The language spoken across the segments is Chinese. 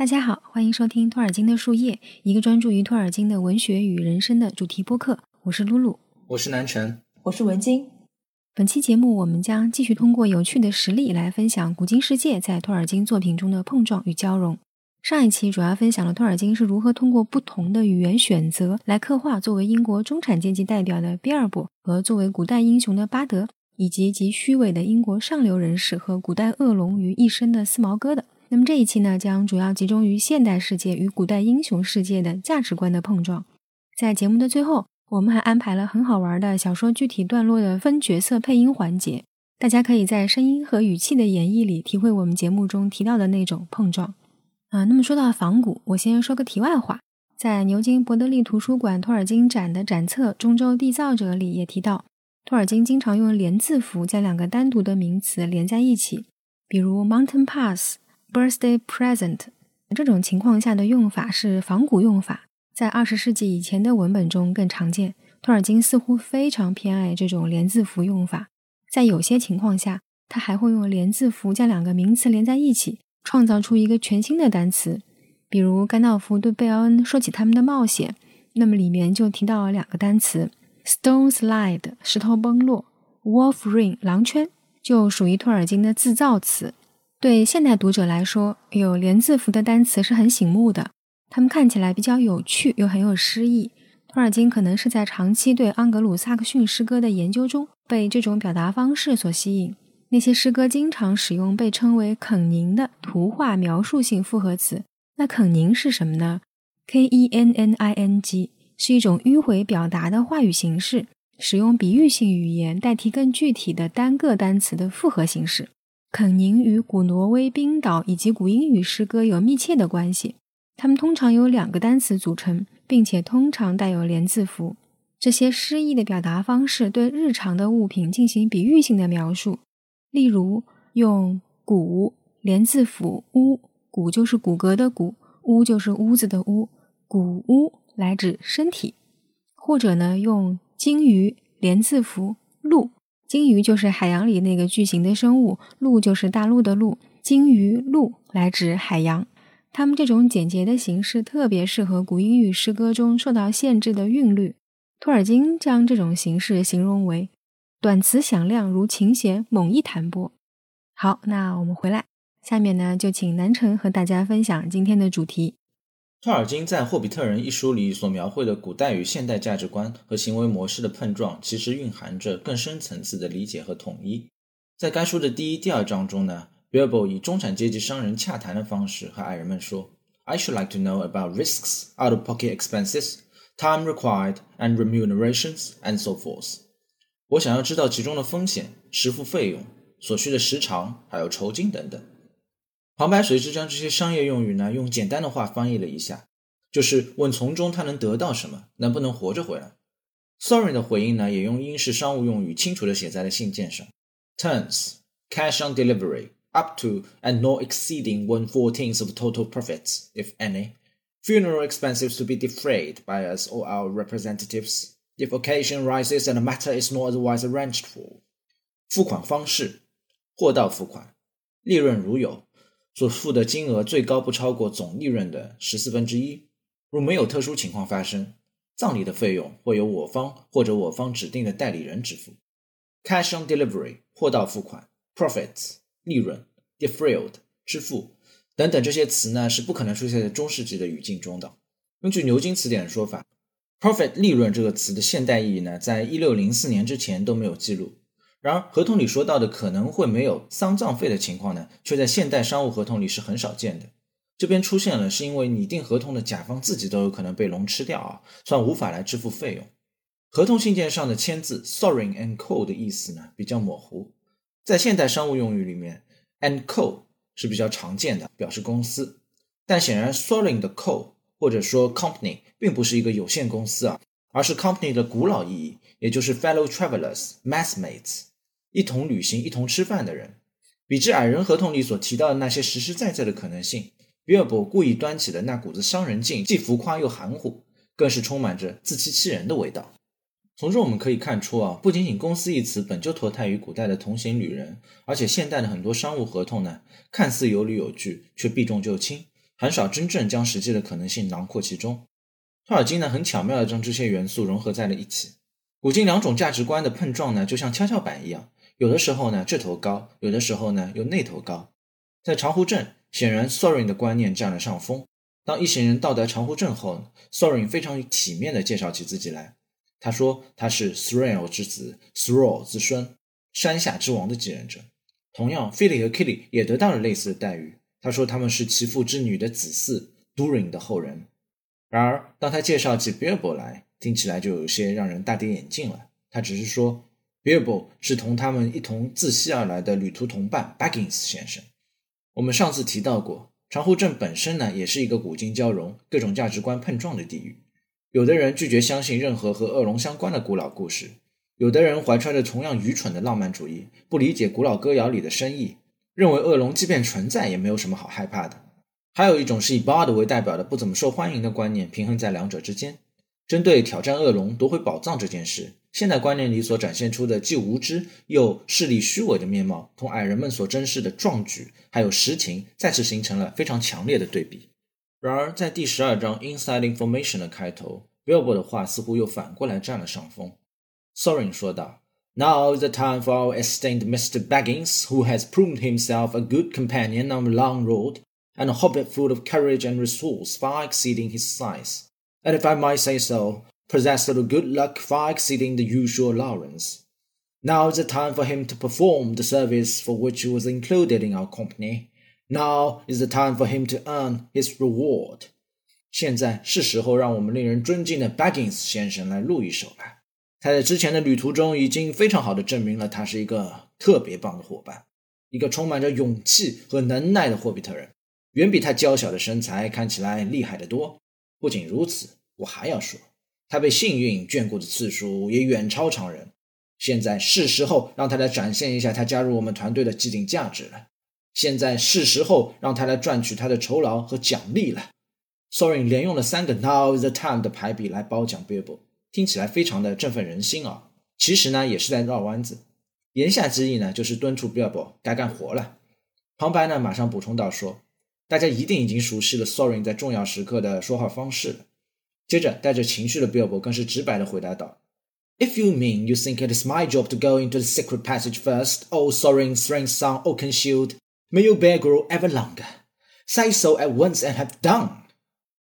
大家好，欢迎收听托尔金的树叶，一个专注于托尔金的文学与人生的主题播客。我是露露，我是南辰，我是文晶。本期节目，我们将继续通过有趣的实例来分享古今世界在托尔金作品中的碰撞与交融。上一期主要分享了托尔金是如何通过不同的语言选择来刻画作为英国中产阶级代表的比尔博和作为古代英雄的巴德，以及集虚伪的英国上流人士和古代恶龙于一身的四毛哥的。那么这一期呢，将主要集中于现代世界与古代英雄世界的价值观的碰撞。在节目的最后，我们还安排了很好玩的小说具体段落的分角色配音环节，大家可以在声音和语气的演绎里体会我们节目中提到的那种碰撞。啊，那么说到仿古，我先说个题外话，在牛津伯德利图书馆托尔金展的展册《中州缔造者》里也提到，托尔金经常用连字符将两个单独的名词连在一起，比如 Mountain Pass。Birthday present 这种情况下的用法是仿古用法，在二十世纪以前的文本中更常见。托尔金似乎非常偏爱这种连字符用法，在有些情况下，他还会用连字符将两个名词连在一起，创造出一个全新的单词。比如甘道夫对贝奥恩说起他们的冒险，那么里面就提到了两个单词：stone slide 石头崩落，wolf ring 狼圈，就属于托尔金的自造词。对现代读者来说，有连字符的单词是很醒目的，它们看起来比较有趣，又很有诗意。托尔金可能是在长期对盎格鲁撒克逊诗歌的研究中，被这种表达方式所吸引。那些诗歌经常使用被称为肯宁的图画描述性复合词。那肯宁是什么呢？K-E-N-N-I-N-G 是一种迂回表达的话语形式，使用比喻性语言代替更具体的单个单词的复合形式。肯宁与古挪威、冰岛以及古英语诗歌有密切的关系。它们通常由两个单词组成，并且通常带有连字符。这些诗意的表达方式对日常的物品进行比喻性的描述，例如用“骨”连字符“屋”，“骨”就是骨骼的“骨”，“屋”就是屋子的“屋”，“骨屋”来指身体；或者呢，用“鲸鱼”连字符“鹿”。鲸鱼就是海洋里那个巨型的生物，陆就是大陆的陆，鲸鱼陆来指海洋。它们这种简洁的形式特别适合古英语诗歌中受到限制的韵律。托尔金将这种形式形容为短词响亮如琴弦猛一弹拨。好，那我们回来，下面呢就请南城和大家分享今天的主题。托尔金在《霍比特人》一书里所描绘的古代与现代价值观和行为模式的碰撞，其实蕴含着更深层次的理解和统一。在该书的第一、第二章中呢，Bilbo 以中产阶级商人洽谈的方式和矮人们说：“I should like to know about risks, out-of-pocket expenses, time required, and remunerations, and so forth。”我想要知道其中的风险、实付费用、所需的时长，还有酬金等等。旁白随之将这些商业用语呢，用简单的话翻译了一下，就是问从中他能得到什么，能不能活着回来。Sorin 的回应呢，也用英式商务用语清楚地写在了信件上：terms cash on delivery up to and not exceeding one fourteenth of total profits, if any. Funeral expenses to be defrayed by us or our representatives, if occasion rises and the matter is not otherwise arranged for. 付款方式：货到付款，利润如有。 所付的金额最高不超过总利润的十四分之一。若没有特殊情况发生，葬礼的费用会由我方或者我方指定的代理人支付。Cash on delivery，货到付款；profits，利润；defraud，支付等等这些词呢，是不可能出现在中世纪的语境中的。根据牛津词典的说法，profit 利润这个词的现代意义呢，在一六零四年之前都没有记录。然而，合同里说到的可能会没有丧葬费的情况呢，却在现代商务合同里是很少见的。这边出现了，是因为拟定合同的甲方自己都有可能被龙吃掉啊，算无法来支付费用。合同信件上的签字 “Sorin and Co” 的意思呢比较模糊，在现代商务用语里面，“and Co” 是比较常见的，表示公司。但显然，Sorin 的 Co 或者说 Company 并不是一个有限公司啊，而是 Company 的古老意义，也就是 Fellow Travelers、Massmates。一同旅行、一同吃饭的人，比之矮人合同里所提到的那些实实在在的可能性，比尔博故意端起的那股子商人劲，既浮夸又含糊，更是充满着自欺欺人的味道。从中我们可以看出啊，不仅仅“公司”一词本就脱胎于古代的同行旅人，而且现代的很多商务合同呢，看似有理有据，却避重就轻，很少真正将实际的可能性囊括其中。托尔金呢，很巧妙地将这些元素融合在了一起。古今两种价值观的碰撞呢，就像跷跷板一样，有的时候呢这头高，有的时候呢又那头高。在长湖镇，显然 Sorin 的观念占了上风。当一行人到达长湖镇后，Sorin 非常体面地介绍起自己来。他说他是 Thrall 之子，Thrall 之孙，山下之王的继任者。同样，Philly 和 Killy 也得到了类似的待遇。他说他们是其父之女的子嗣，Durin 的后人。然而，当他介绍起 Bilbo 来，听起来就有些让人大跌眼镜了。他只是说，Bilbo 是同他们一同自西而来的旅途同伴 Baggins 先生。我们上次提到过，长湖镇本身呢，也是一个古今交融、各种价值观碰撞的地域。有的人拒绝相信任何和恶龙相关的古老故事，有的人怀揣着同样愚蠢的浪漫主义，不理解古老歌谣里的深意，认为恶龙即便存在也没有什么好害怕的。还有一种是以 Bard 为代表的不怎么受欢迎的观念，平衡在两者之间。针对挑战恶龙、夺回宝藏这件事，现代观念里所展现出的既无知又势力虚伪的面貌，同矮人们所珍视的壮举还有实情，再次形成了非常强烈的对比。然而，在第十二章 Inside Information 的开头，Bilbo 的话似乎又反过来占了上风。Sorin 说道：“Now is the time for our esteemed Mr. Baggins, who has proved himself a good companion on the long road, and a hobbit full of courage and resource far exceeding his size, and if I might say so, possessed of good luck far exceeding the usual allowance. Now is the time for him to perform the service for which he was included in our company.” Now is the time for him to earn his reward. 现在是时候让我们令人尊敬的 Baggins 先生来录一首了。他在之前的旅途中已经非常好的证明了他是一个特别棒的伙伴，一个充满着勇气和能耐的霍比特人，远比他娇小的身材看起来厉害得多。不仅如此，我还要说，他被幸运眷顾的次数也远超常人。现在是时候让他来展现一下他加入我们团队的既定价值了。现在是时候让他来赚取他的酬劳和奖励了。Sorin 连用了三个 Now is the time 的排比来褒奖 Bilbo，听起来非常的振奋人心啊。其实呢，也是在绕弯子。言下之意呢，就是敦促 Bilbo 该干活了。旁白呢，马上补充到说，大家一定已经熟悉了 Sorin 在重要时刻的说话方式了。接着，带着情绪的 Billboard 更是直白的回答道：“If you mean you think it is my job to go into the secret passage first, oh Sorin, strength son, Oakenshield。” May your bear grow ever longer. Say so at once and have done.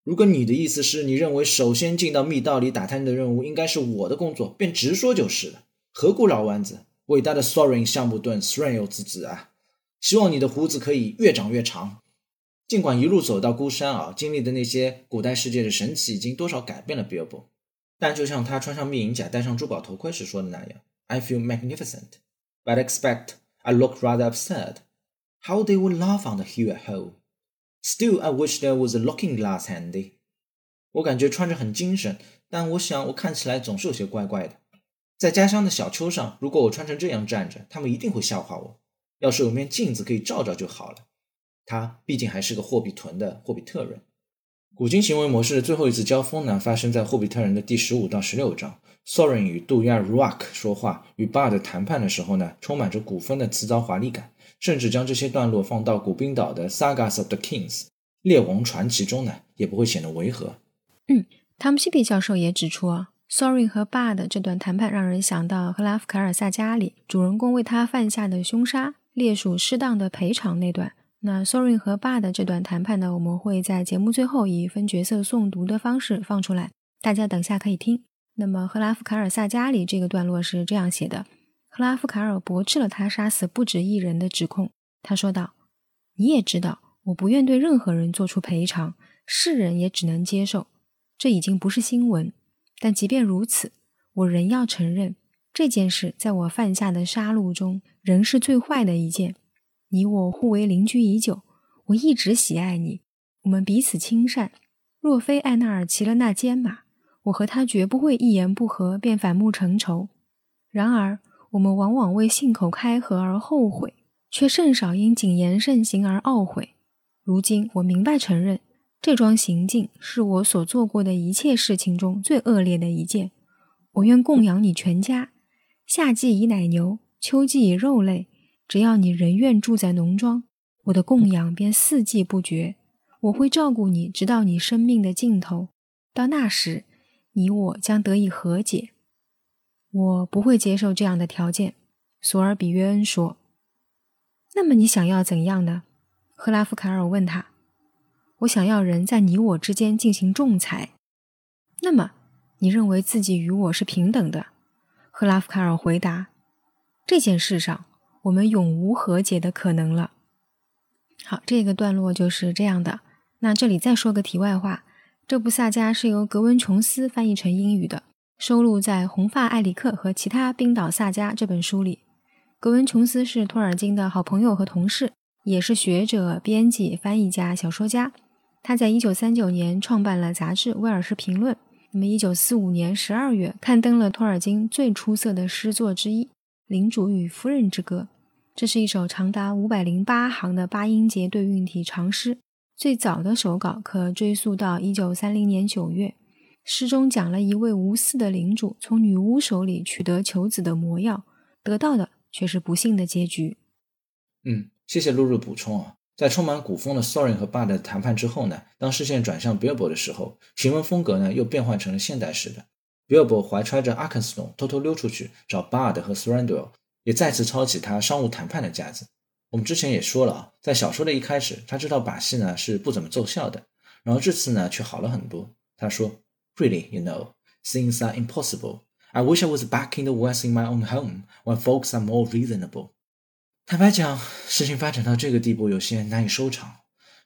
如果你的意思是你认为首先进到密道里打探的任务应该是我的工作，便直说就是了，何故绕弯子？伟大的 Sorin 橡木盾 Thrail 之子啊，希望你的胡子可以越长越长。尽管一路走到孤山啊，经历的那些古代世界的神奇已经多少改变了 Bilbo，但就像他穿上密银甲、戴上珠宝头盔时说的那样，I feel magnificent, but expect I look rather absurd. How they would laugh on the hill at home. Still, I wish there was a looking glass handy. 我感觉穿着很精神，但我想我看起来总是有些怪怪的。在家乡的小丘上，如果我穿成这样站着，他们一定会笑话我。要是有面镜子可以照照就好了。他毕竟还是个霍比屯的霍比特人。古今行为模式的最后一次交锋呢，发生在霍比特人的第十五到十六章。Sorin 与杜亚 Rock 说话，与 Bard 谈判的时候呢，充满着古风的辞藻华丽感。甚至将这些段落放到古冰岛的《Sagas of the Kings》列王传奇中呢，也不会显得违和。嗯，汤姆希比教授也指出啊，Sorin 和 Bard 这段谈判让人想到赫拉夫卡尔萨加里主人公为他犯下的凶杀，列属适当的赔偿那段。那 Sorin 和 Bard 这段谈判呢，我们会在节目最后以分角色诵读的方式放出来，大家等下可以听。那么赫拉夫卡尔萨加里这个段落是这样写的。赫拉夫卡尔驳斥了他杀死不止一人的指控。他说道：“你也知道，我不愿对任何人做出赔偿，世人也只能接受。这已经不是新闻，但即便如此，我仍要承认这件事在我犯下的杀戮中仍是最坏的一件。你我互为邻居已久，我一直喜爱你，我们彼此亲善。若非艾纳尔骑了那坚马，我和他绝不会一言不合便反目成仇。然而。”我们往往为信口开河而后悔，却甚少因谨言慎行而懊悔。如今我明白承认，这桩行径是我所做过的一切事情中最恶劣的一件。我愿供养你全家，夏季以奶牛，秋季以肉类。只要你仍愿住在农庄，我的供养便四季不绝。我会照顾你，直到你生命的尽头。到那时，你我将得以和解。我不会接受这样的条件，索尔比约恩说。那么你想要怎样呢？赫拉夫卡尔问他。我想要人在你我之间进行仲裁。那么，你认为自己与我是平等的？赫拉夫卡尔回答。这件事上，我们永无和解的可能了。好，这个段落就是这样的。那这里再说个题外话，这部萨迦是由格温琼斯翻译成英语的，收录在《红发艾里克和其他冰岛萨迦》这本书里。格温琼斯是托尔金的好朋友和同事，也是学者、编辑、翻译家、小说家。他在一九三九年创办了杂志《威尔士评论》，那么一九四五年十二月刊登了托尔金最出色的诗作之一《领主与夫人之歌》。这是一首长达五百零八行的八音节对韵体长诗，最早的手稿可追溯到一九三零年九月。诗中讲了一位无私的领主从女巫手里取得求子的魔药，得到的却是不幸的结局。嗯，谢谢露露补充啊。在充满古风的 Sorin 和 Bard 的谈判之后呢，当视线转向 Bilbo 的时候，行文风格呢又变换成了现代式的。Bilbo 怀揣着 Arkenstone 偷偷溜出去找 Bard 和 Surrendel，。也再次抄起他商务谈判的架子。我们之前也说了啊，在小说的一开始，他这套把戏呢是不怎么奏效的，然后这次呢却好了很多。他说：“Really, you know, things are impossible. I wish I was back in the West in my own home, when folks are more reasonable.” 坦白讲，事情发展到这个地步有些难以收场。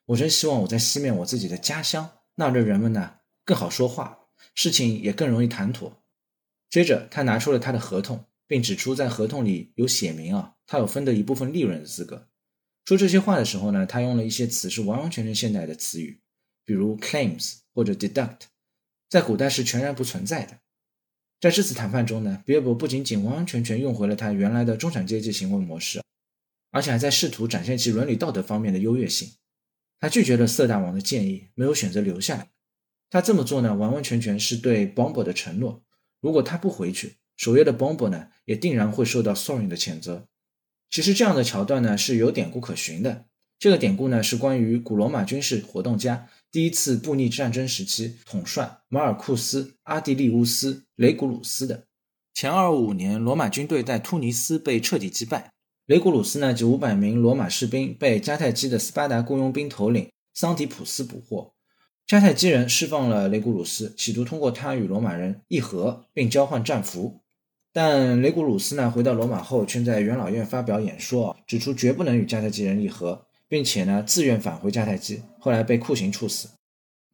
我真希望我在西面我自己的家乡，那儿的人们呢更好说话，事情也更容易谈妥。接着，他拿出了他的合同。并指出，在合同里有写明啊，他有分得一部分利润的资格。说这些话的时候呢，他用了一些词是完完全全现代的词语，比如 claims 或者 deduct，在古代是全然不存在的。在这次谈判中呢，比尔博不仅仅完完全全用回了他原来的中产阶级行为模式，而且还在试图展现其伦理道德方面的优越性。他拒绝了色大王的建议，没有选择留下来。他这么做呢，完完全全是对 Bombo 的承诺。如果他不回去，守约的 Bombo 呢，也定然会受到 Sorin 的谴责。其实这样的桥段呢是有典故可循的。这个典故呢是关于古罗马军事活动家第一次布匿战争时期统帅马尔库斯·阿迪利乌斯·雷古鲁斯的。前二五年，罗马军队在突尼斯被彻底击败，雷古鲁斯呢及五百名罗马士兵被迦太基的斯巴达雇佣兵头领桑迪普斯捕获。迦太基人释放了雷古鲁斯，企图通过他与罗马人议和，并交换战俘。但雷古鲁斯呢，回到罗马后，却在元老院发表演说，指出绝不能与迦太基人议和，并且呢，自愿返回迦太基，后来被酷刑处死。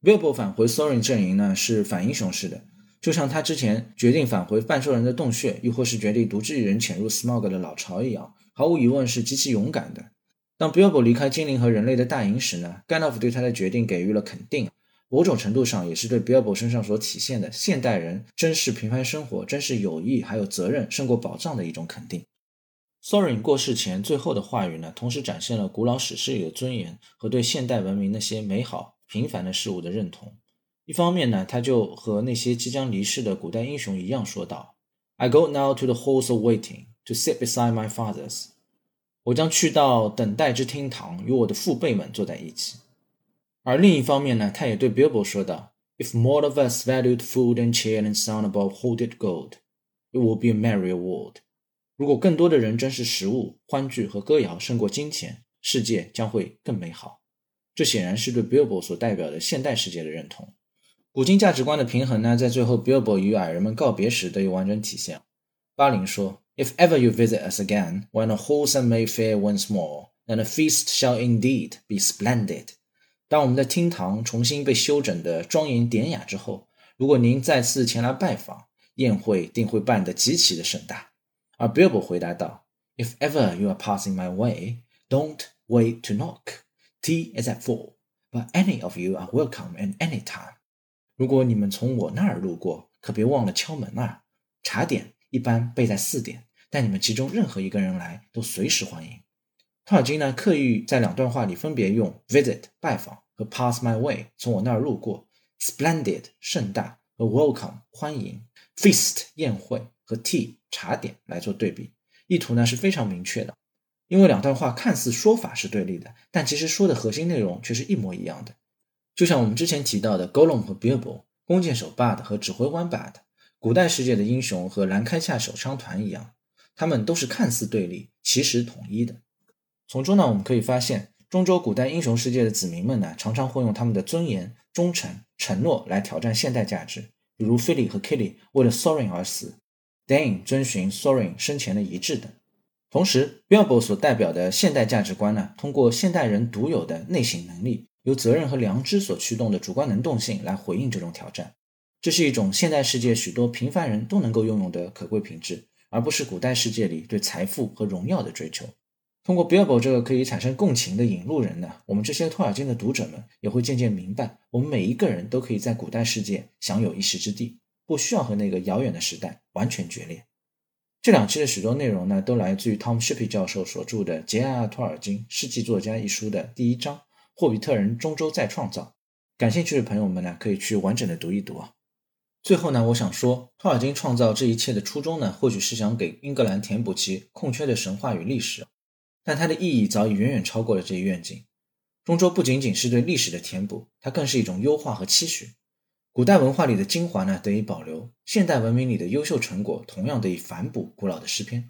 Bilbo 返回 Sorin 阵营呢，是反英雄式的，就像他之前决定返回半兽人的洞穴，又或是决定独自一人潜入 Smog 的老巢一样，毫无疑问是极其勇敢的。当 Bilbo 离开精灵和人类的大营时呢甘道夫对他的决定给予了肯定。某种程度上，也是对 Bilbo 身上所体现的现代人珍视平凡生活、珍视友谊还有责任胜过宝藏的一种肯定。Sorin 过世前最后的话语呢，同时展现了古老史诗里的尊严和对现代文明那些美好平凡的事物的认同。一方面呢，他就和那些即将离世的古代英雄一样说道：“I go now to the halls of waiting to sit beside my fathers。”我将去到等待之厅堂，与我的父辈们坐在一起。而另一方面呢，他也对 Bilbo 说道：“If more of us valued food and cheer and sound above hoarded gold, it would be a merrier world。”如果更多的人珍视食物、欢聚和歌谣胜过金钱，世界将会更美好。这显然是对 Bilbo 所代表的现代世界的认同。古今价值观的平衡呢，在最后 Bilbo 与矮人们告别时得以完整体现。巴林说：“If ever you visit us again, when a wholesome Mayfair once more, then the feast shall indeed be splendid。” 当我们的厅堂重新被修整的庄严典雅之后，如果您再次前来拜访，宴会定会办得极其的盛大。而 Bilbo 回答道：“If ever you are passing my way, don't wait to knock. Tea is at four, but any of you are welcome at any time.” 如果你们从我那儿路过，可别忘了敲门啊！茶点一般备在四点，但你们其中任何一个人来都随时欢迎。托尔金呢，刻意在两段话里分别用 visit 拜访和 pass my way 从我那儿路过，splendid 盛大和 welcome 欢迎，feast 宴会和 tea 茶点来做对比，意图呢是非常明确的。因为两段话看似说法是对立的，但其实说的核心内容却是一模一样的。就像我们之前提到的 Gollum 和 Bilbo，弓箭手 bad 和指挥官 bad 古代世界的英雄和兰开夏手枪团一样，他们都是看似对立，其实统一的。从中呢，我们可以发现，中州古代英雄世界的子民们呢，常常会用他们的尊严、忠诚、承诺来挑战现代价值，比如菲利和 Killy 为了 Sorin 而死，Dane 遵循 Sorin 生前的遗志等。同时，Bilbo 所代表的现代价值观呢，通过现代人独有的内省能力。由责任和良知所驱动的主观能动性来回应这种挑战，这是一种现代世界许多平凡人都能够拥有的可贵品质，而不是古代世界里对财富和荣耀的追求。通过 Bilbo 这个可以产生共情的引路人呢，我们这些托尔金的读者们也会渐渐明白，我们每一个人都可以在古代世界享有一席之地，不需要和那个遥远的时代完全决裂。这两期的许多内容呢，都来自于 Tom Shippey 教授所著的《杰埃尔·托尔金：世纪作家》一书的第一章。霍比特人中州再创造，感兴趣的朋友们呢，可以去完整的读一读啊。最后呢，我想说，托尔金创造这一切的初衷呢，或许是想给英格兰填补其空缺的神话与历史，但它的意义早已远远超过了这一愿景。中州不仅仅是对历史的填补，它更是一种优化和期许。古代文化里的精华呢得以保留，现代文明里的优秀成果同样得以反哺古老的诗篇。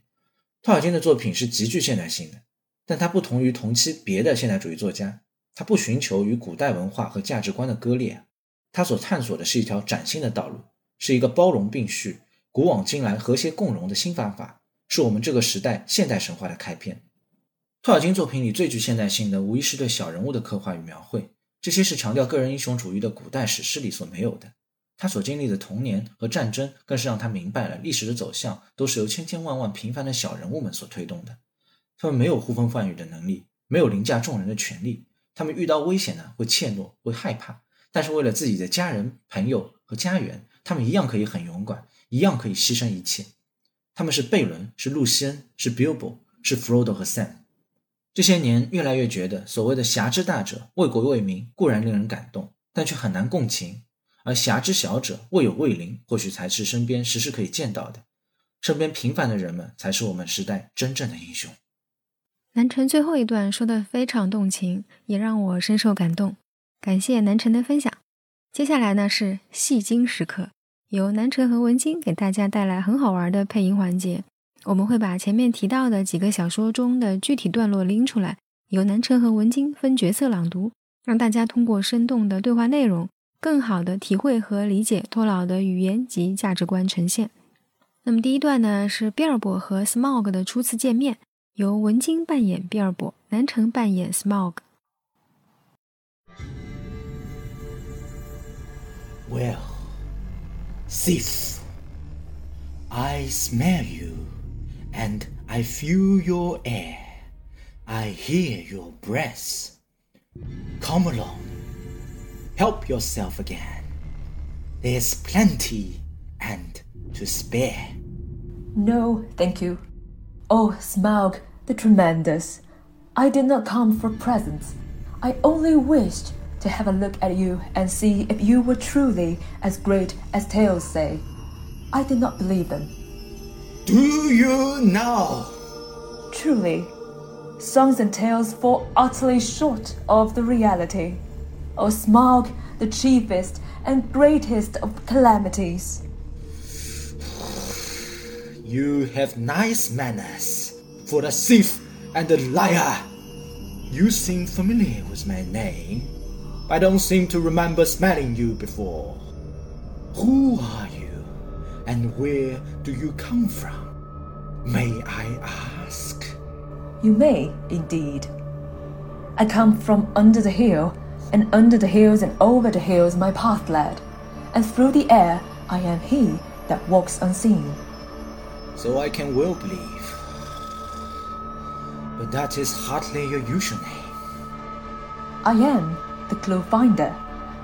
托尔金的作品是极具现代性的，但它不同于同期别的现代主义作家。他不寻求与古代文化和价值观的割裂，他所探索的是一条崭新的道路，是一个包容并蓄、古往今来和谐共荣的新方法，是我们这个时代现代神话的开篇。托尔金作品里最具现代性的，无疑是对小人物的刻画与描绘，这些是强调个人英雄主义的古代史诗里所没有的。他所经历的童年和战争，更是让他明白了历史的走向都是由千千万万平凡的小人物们所推动的。他们没有呼风唤雨的能力，没有凌驾众人的权利。他们遇到危险呢，会怯懦，会害怕，但是为了自己的家人、朋友和家园，他们一样可以很勇敢，一样可以牺牲一切。他们是贝伦，是露西恩，是 Bilbo，是 Frodo 和 Sam。这些年，越来越觉得，所谓的侠之大者，为国为民固然令人感动，但却很难共情；而侠之小者，为友为邻，或许才是身边时时可以见到的。身边平凡的人们，才是我们时代真正的英雄。南辰最后一段说的非常动情，也让我深受感动。感谢南辰的分享。接下来呢是戏精时刻，由南辰和文晶给大家带来很好玩的配音环节。我们会把前面提到的几个小说中的具体段落拎出来，由南辰和文晶分角色朗读，让大家通过生动的对话内容，更好的体会和理解托老的语言及价值观呈现。那么第一段呢是比尔博和 Smog 的初次见面。由文晶扮演比尔博，南城扮演 Smog。Well, thief, I smell you, and I feel your air. I hear your breath. Come along, help yourself again. There's plenty and to spare. No, thank you. Oh, Smaug, the tremendous. I did not come for presents. I only wished to have a look at you and see if you were truly as great as tales say. I did not believe them. Do you now? Truly, songs and tales fall utterly short of the reality. O oh, Smaug, the chiefest and greatest of calamities. You have nice manners for a thief and a liar. You seem familiar with my name. I don't seem to remember smelling you before. Who are you, and where do you come from? May I ask? You may, indeed. I come from under the hill, and under the hills and over the hills my path led, and through the air I am he that walks unseen so I can well believe. But that is hardly your usual name. I am the clue finder,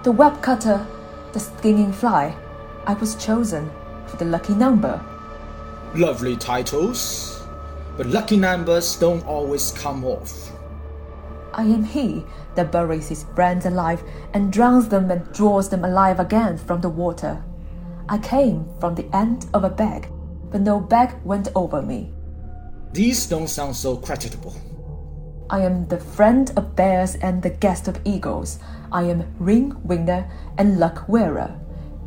the web cutter, the stinging fly. I was chosen for the lucky number. Lovely titles, but lucky numbers don't always come off. I am he that buries his friends alive and drowns them and draws them alive again from the water. I came from the end of a bag but no bag went over me. These don't sound so creditable. I am the friend of bears and the guest of eagles. I am ring winner and luck wearer.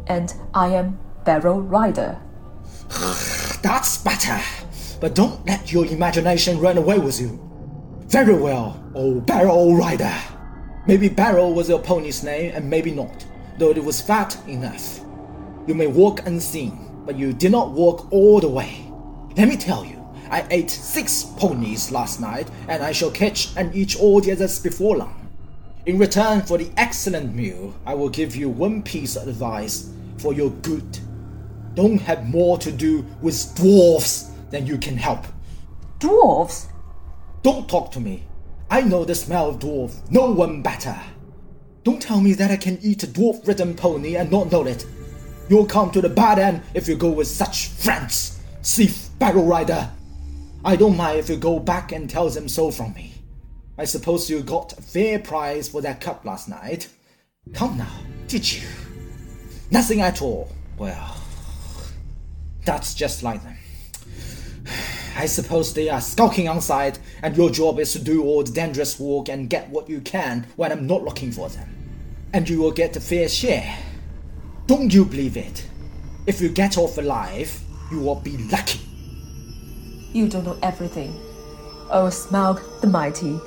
And I am barrel rider. That's better. But don't let your imagination run away with you. Very well, old Barrel Rider. Maybe Barrel was your pony's name, and maybe not, though it was fat enough. You may walk unseen, but you did not walk all the way. Let me tell you, I ate six ponies last night, and I shall catch and eat all the others before long. In return for the excellent meal, I will give you one piece of advice for your good. Don't have more to do with dwarfs than you can help. Dwarfs? Don't talk to me. I know the smell of dwarf, no one better. Don't tell me that I can eat a dwarf ridden pony and not know it. You'll come to the bad end if you go with such friends, thief, barrel rider. I don't mind if you go back and tell them so from me. I suppose you got a fair price for that cup last night. Come now, did you? Nothing at all. Well, that's just like them. I suppose they are skulking outside, and your job is to do all the dangerous work and get what you can when I'm not looking for them. And you will get a fair share. Don't you believe it? If you get off alive, you will be lucky. You don't know everything. O Smaug the Mighty,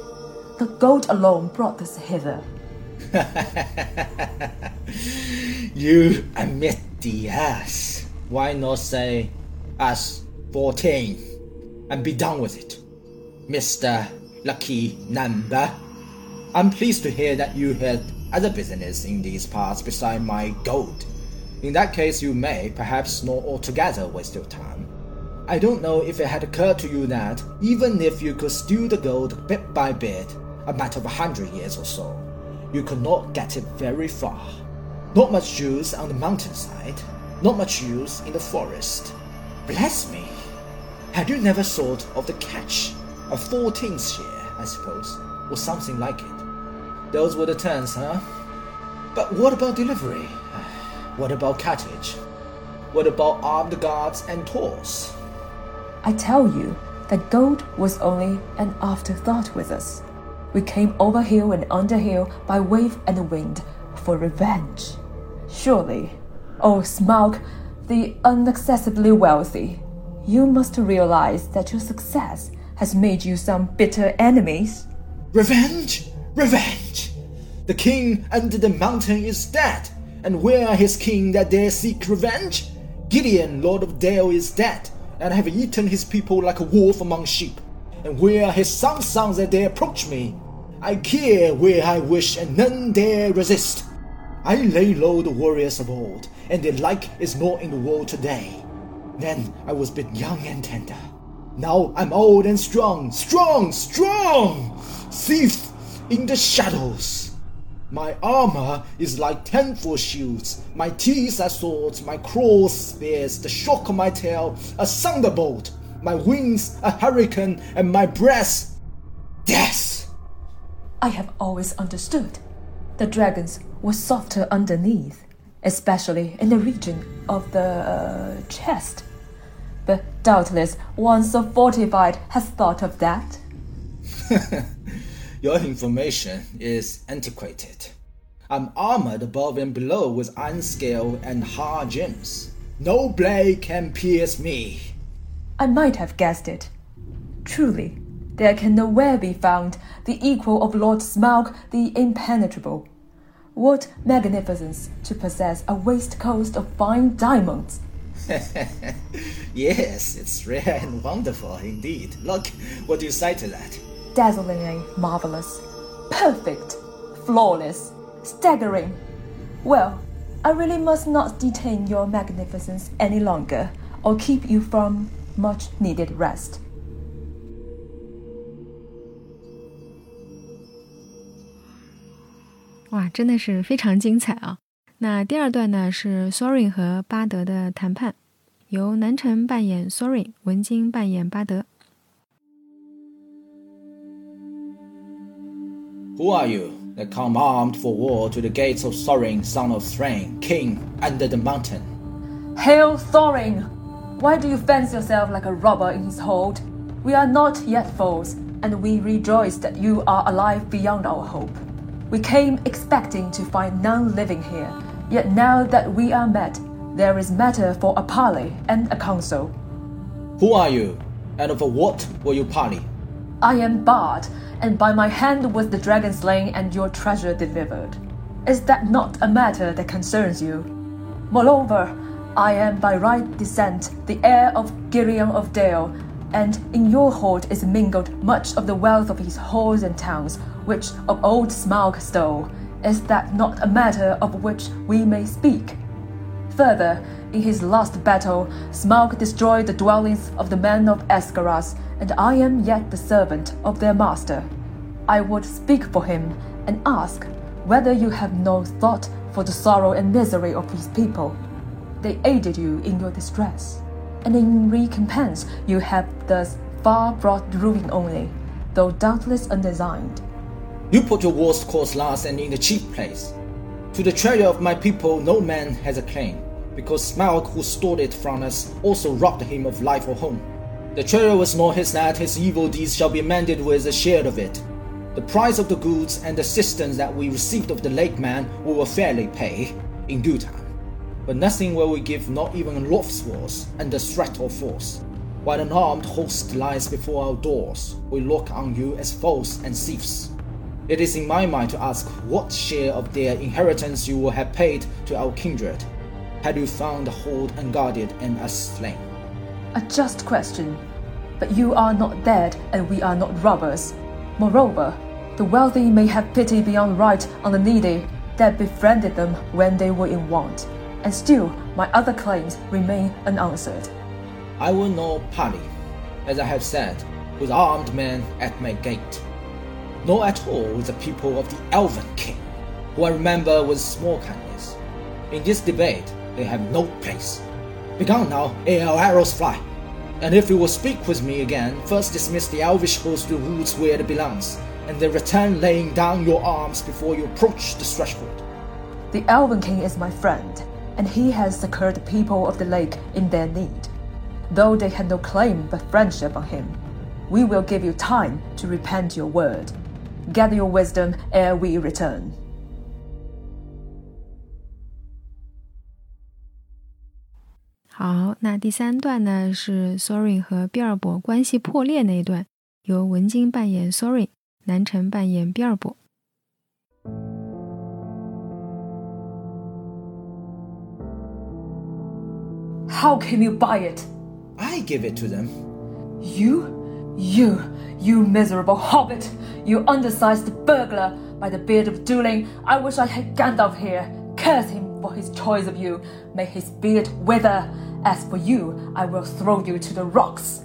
the goat alone brought us hither. You admit the ass. Why not say as 14 and be done with it? Mr. Lucky Number. I'm pleased to hear that you had other business in these parts beside my gold. In that case, you may, perhaps not altogether, waste your time. I don't know if it had occurred to you that, even if you could steal the gold bit by bit, a matter of a hundred years or so, you could not get it very far. Not much use on the mountainside, not much use in the forest. Bless me! Had you never thought of the catch? A fourteenth share, I suppose, or something like it. Those were the terms, huh? But what about delivery? What about cartage? What about armed guards and tours? I tell you that gold was only an afterthought with us. We came over hill and under hill by wave and wind for revenge. Surely, O Smaug, the inaccessibly wealthy, you must realize that your success has made you some bitter enemies. Revenge! Revenge! The king under the mountain is dead, and where are his king that dare seek revenge? Gideon, lord of Dale, is dead, and have eaten his people like a wolf among sheep. And where are his sons' sons that dare approach me? I care where I wish, and none dare resist. I lay low the warriors of old, and their like is not in the world today. Then I was but young and tender. Now I'm old and strong, strong, strong! Thief in the shadows. My armor is like ten-foot shields, my teeth are swords, my claws spears, the shock of my tail a thunderbolt, my wings a hurricane, and my breath death. I have always understood the dragons were softer underneath, especially in the region of the uh, chest. But doubtless one so fortified has thought of that. Your information is antiquated. I'm armored above and below with iron scale and hard gems. No blade can pierce me. I might have guessed it. Truly, there can nowhere be found the equal of Lord Smaug the Impenetrable. What magnificence to possess a waistcoat of fine diamonds! yes, it's rare and wonderful indeed. Look, what do you say to that? Dazzlingly marvelous, perfect, flawless, staggering. Well, I really must not detain your magnificence any longer, or keep you from much needed rest. 哇，真的是非常精彩啊！那第二段呢是 Sorin 和巴德的谈判，由南城扮演 Sorin，文晶扮演巴德。 Who are you that come armed for war to the gates of Sorin, son of Thrain, king under the mountain? Hail Thorin! Why do you fence yourself like a robber in his hold? We are not yet foes. and we rejoice that you are alive beyond our hope. We came expecting to find none living here, yet now that we are met, there is matter for a parley and a council. Who are you? And of what will you parley? I am Bard, and by my hand was the dragon slain and your treasure delivered. Is that not a matter that concerns you? Moreover, I am by right descent the heir of Girion of Dale, and in your hoard is mingled much of the wealth of his halls and towns, which of old Smaug stole. Is that not a matter of which we may speak? Further, in his last battle, Smaug destroyed the dwellings of the men of Esgaras, and I am yet the servant of their master. I would speak for him and ask whether you have no thought for the sorrow and misery of his people. They aided you in your distress, and in recompense you have thus far brought ruin only, though doubtless undesigned. You put your worst course last and in the chief place. To the treasure of my people no man has a claim, because Smaug, who stole it from us, also robbed him of life or home. The treasure was not his that his evil deeds shall be amended with a share of it. The price of the goods and assistance that we received of the lake man we will fairly pay in due time. But nothing will we give, not even Lof's wars, under threat of force. While an armed host lies before our doors, we look on you as foes and thieves. It is in my mind to ask what share of their inheritance you will have paid to our kindred, had you found the hold unguarded and us slain. A just question. But you are not dead, and we are not robbers. Moreover, the wealthy may have pity beyond right on the needy that befriended them when they were in want, and still my other claims remain unanswered. I will not parley, as I have said, with armed men at my gate, nor at all with the people of the Elven King, who I remember with small kindness. In this debate, they have no place. Begone now, ere our arrows fly. And if you will speak with me again, first dismiss the elvish host to the woods where it belongs, and then return laying down your arms before you approach the threshold. The Elven King is my friend, and he has succored the people of the lake in their need. Though they had no claim but friendship on him, we will give you time to repent your word. Gather your wisdom ere we return. 好，那第三段呢是 Sorin 和比尔博关系破裂那一段，由文晶扮演 Sorin，南城扮演比尔博。 How can you buy it? I give it to them. You? You, you miserable hobbit! You undersized burglar! By the beard of Dueling, I wish I had Gandalf here. Curse him for his choice of you. May his beard wither. As for you, I will throw you to the rocks.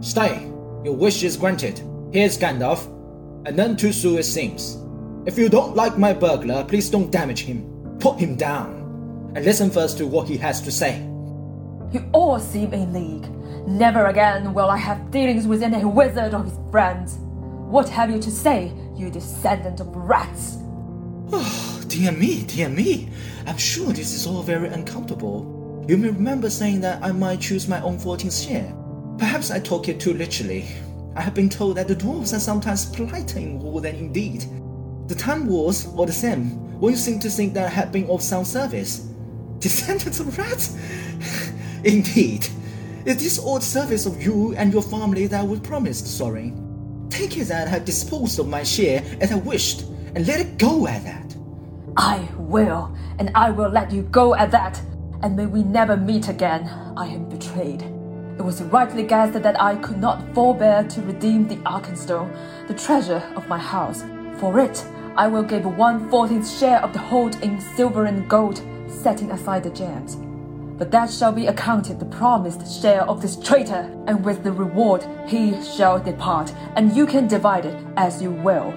Stay. Your wish is granted. Here's Gandalf. And none too soon it seems. If you don't like my burglar, please don't damage him. Put him down. And listen first to what he has to say. You all seem in league. Never again will I have dealings with any wizard or his friends. What have you to say, you descendant of rats? Oh, dear me, dear me. I'm sure this is all very uncomfortable. You may remember saying that I might choose my own 14th share. Perhaps I took it too literally. I have been told that the dwarves are sometimes politer in war than indeed. The time was all the same. One you seem to think that I had been of some service. Descendants of rats? Indeed. It is odd service of you and your family that I was promised, Sorin. Take it that I have disposed of my share as I wished, and let it go at that. I will, and I will let you go at that. And may we never meet again. I am betrayed. It was rightly guessed that I could not forbear to redeem the Arkenstone, the treasure of my house. For it, I will give one fourteenth share of the hold in silver and gold, setting aside the gems. But that shall be accounted the promised share of this traitor, and with the reward he shall depart, and you can divide it as you will.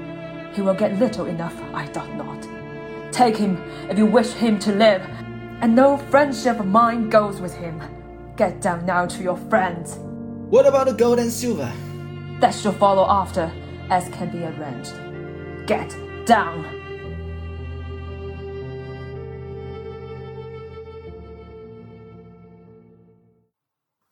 He will get little enough, I doubt not. Take him if you wish him to live, and no friendship of mine goes with him. Get down now to your friends. What about the gold and silver? That shall follow after, as can be arranged. Get down.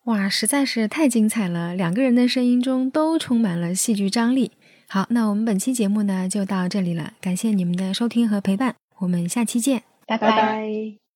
哇，实在是太精彩了！两个人的声音中都充满了戏剧张力。好，那我们本期节目呢就到这里了，感谢你们的收听和陪伴，我们下期见，拜拜。